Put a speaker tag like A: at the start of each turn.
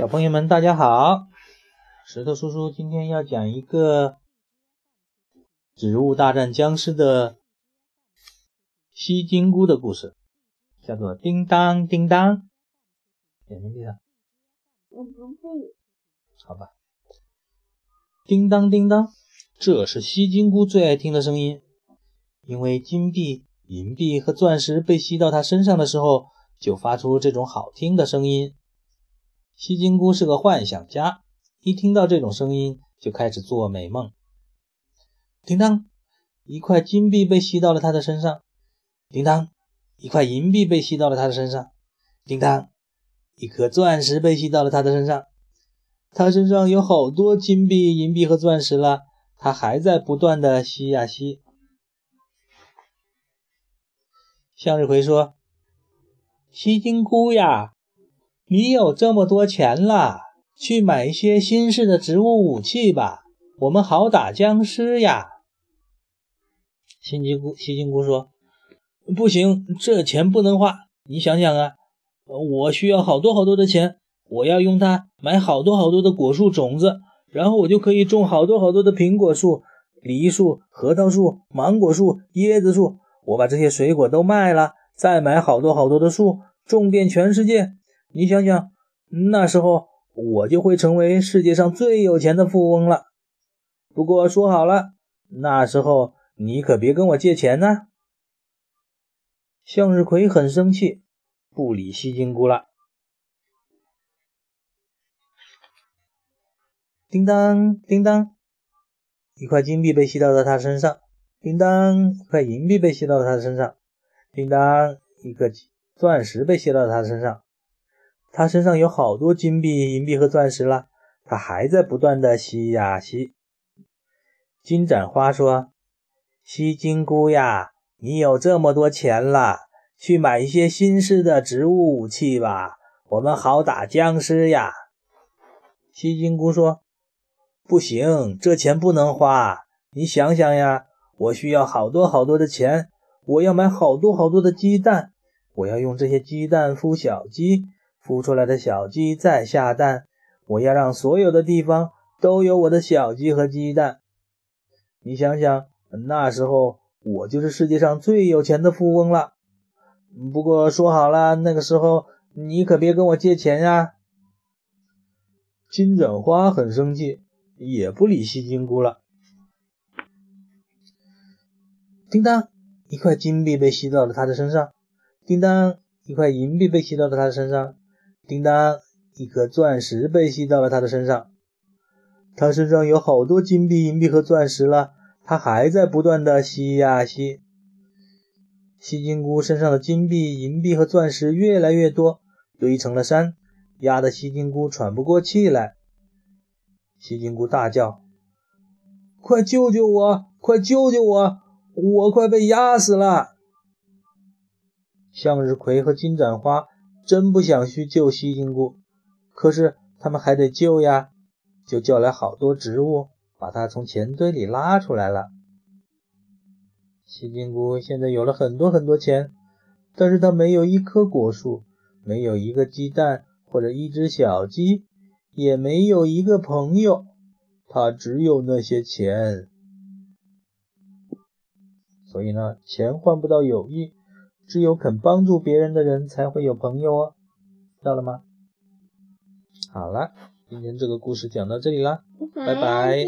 A: 小朋友们，大家好！石头叔叔今天要讲一个《植物大战僵尸》的吸金菇的故事，叫做“叮当叮当”。眼睛闭上。
B: 我不会。
A: 好吧。叮当叮当，这是吸金菇最爱听的声音，因为金币、银币和钻石被吸到它身上的时候，就发出这种好听的声音。吸金菇是个幻想家，一听到这种声音就开始做美梦。叮当，一块金币被吸到了他的身上；叮当，一块银币被吸到了他的身上；叮当，一颗钻石被吸到了他的身上。他身上有好多金币、银币和钻石了，他还在不断的吸呀吸。向日葵说：“吸金菇呀。”你有这么多钱了，去买一些新式的植物武器吧，我们好打僵尸呀。吸金菇，吸金菇说：“不行，这钱不能花。你想想啊，我需要好多好多的钱，我要用它买好多好多的果树种子，然后我就可以种好多好多的苹果树、梨树、核桃树、芒果树、椰子树。我把这些水果都卖了，再买好多好多的树，种遍全世界。”你想想，那时候我就会成为世界上最有钱的富翁了。不过说好了，那时候你可别跟我借钱呢。向日葵很生气，不理吸金菇了。叮当叮当，一块金币被吸到了他身上；叮当，一块银币被吸到了他身上；叮当，一个钻石被吸到了他身上。他身上有好多金币、银币和钻石了，他还在不断的吸呀吸。金盏花说：“吸金菇呀，你有这么多钱了，去买一些新式的植物武器吧，我们好打僵尸呀。”吸金菇说：“不行，这钱不能花。你想想呀，我需要好多好多的钱，我要买好多好多的鸡蛋，我要用这些鸡蛋孵小鸡。”孵出来的小鸡再下蛋，我要让所有的地方都有我的小鸡和鸡蛋。你想想，那时候我就是世界上最有钱的富翁了。不过说好了，那个时候你可别跟我借钱呀。金盏花很生气，也不理吸金菇了。叮当，一块金币被吸到了他的身上；叮当，一块银币被吸到了他的身上。叮当，一颗钻石被吸到了他的身上。他身上有好多金币、银币和钻石了，他还在不断的吸呀吸。吸金菇身上的金币、银币和钻石越来越多，堆成了山，压得吸金菇喘不过气来。吸金菇大叫：“快救救我！快救救我！我快被压死了！”向日葵和金盏花。真不想去救吸金菇，可是他们还得救呀，就叫来好多植物，把它从钱堆里拉出来了。吸金菇现在有了很多很多钱，但是它没有一棵果树，没有一个鸡蛋或者一只小鸡，也没有一个朋友，它只有那些钱。所以呢，钱换不到友谊。只有肯帮助别人的人才会有朋友哦，知道了吗？好了，今天这个故事讲到这里啦，拜拜。